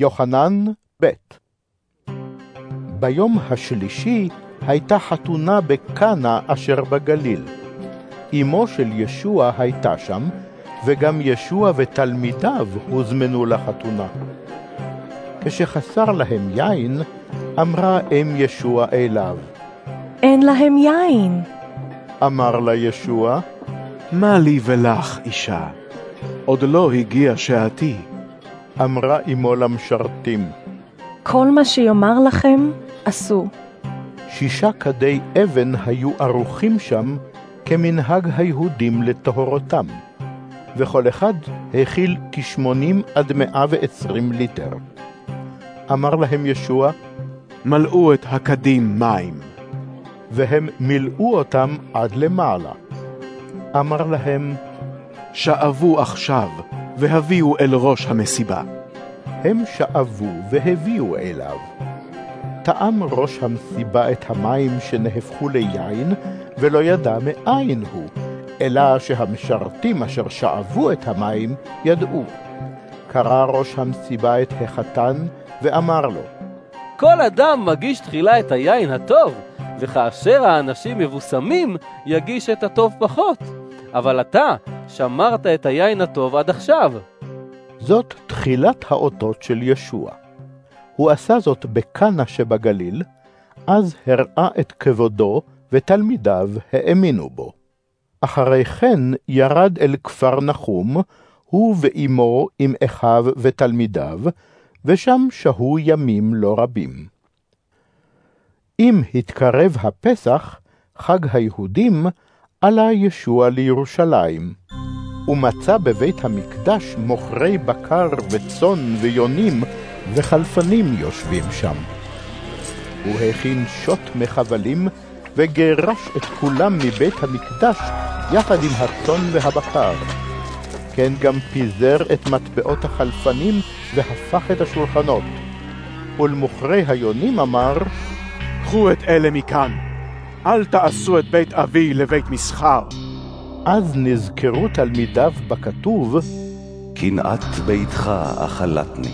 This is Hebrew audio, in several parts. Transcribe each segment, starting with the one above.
יוחנן ב' ביום השלישי הייתה חתונה בקנה אשר בגליל. אמו של ישוע הייתה שם, וגם ישוע ותלמידיו הוזמנו לחתונה. כשחסר להם יין, אמרה אם ישוע אליו. אין להם יין. אמר לה ישוע, מה לי ולך, אישה? עוד לא הגיע שעתי. אמרה אמו למשרתים, כל מה שיאמר לכם, עשו. שישה כדי אבן היו ערוכים שם כמנהג היהודים לטהרותם, וכל אחד הכיל כשמונים עד מאה ועשרים ליטר. אמר להם ישוע, מלאו את הקדים מים. והם מילאו אותם עד למעלה. אמר להם, שאבו עכשיו, והביאו אל ראש המסיבה. הם שאבו והביאו אליו. טעם ראש המסיבה את המים שנהפכו ליין, ולא ידע מאין הוא, אלא שהמשרתים אשר שאבו את המים ידעו. קרא ראש המסיבה את החתן, ואמר לו, כל אדם מגיש תחילה את היין הטוב, וכאשר האנשים מבוסמים, יגיש את הטוב פחות. אבל אתה שמרת את היין הטוב עד עכשיו. זאת תחילת האותות של ישוע. הוא עשה זאת בקנה שבגליל, אז הראה את כבודו, ותלמידיו האמינו בו. אחרי כן ירד אל כפר נחום, הוא ואמו עם אחיו ותלמידיו, ושם שהו ימים לא רבים. אם התקרב הפסח, חג היהודים, עלה ישוע לירושלים. ומצא בבית המקדש מוכרי בקר וצאן ויונים וחלפנים יושבים שם. הוא הכין שוט מחבלים וגירש את כולם מבית המקדש יחד עם הצאן והבקר. כן גם פיזר את מטבעות החלפנים והפך את השולחנות. ולמוכרי היונים אמר, קחו את אלה מכאן, אל תעשו את בית אבי לבית מסחר. אז נזכרו תלמידיו בכתוב, קנאת ביתך אכלתני.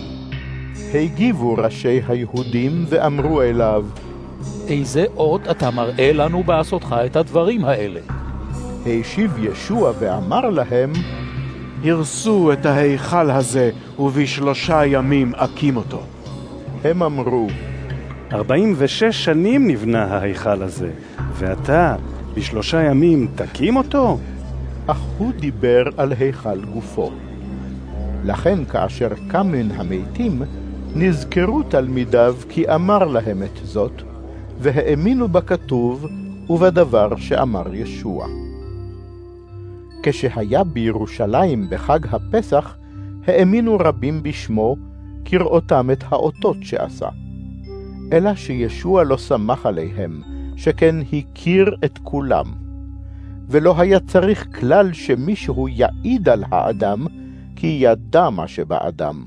הגיבו ראשי היהודים ואמרו אליו, איזה אות אתה מראה לנו בעשותך את הדברים האלה? השיב ישוע ואמר להם, הרסו את ההיכל הזה, ובשלושה ימים אקים אותו. הם אמרו, ארבעים ושש שנים נבנה ההיכל הזה, ואתה בשלושה ימים תקים אותו? אך הוא דיבר על היכל גופו. לכן כאשר קם מן המתים, נזכרו תלמידיו כי אמר להם את זאת, והאמינו בכתוב ובדבר שאמר ישוע. כשהיה בירושלים בחג הפסח, האמינו רבים בשמו, כראותם את האותות שעשה. אלא שישוע לא שמח עליהם, שכן הכיר את כולם. ולא היה צריך כלל שמישהו יעיד על האדם, כי ידע מה שבאדם.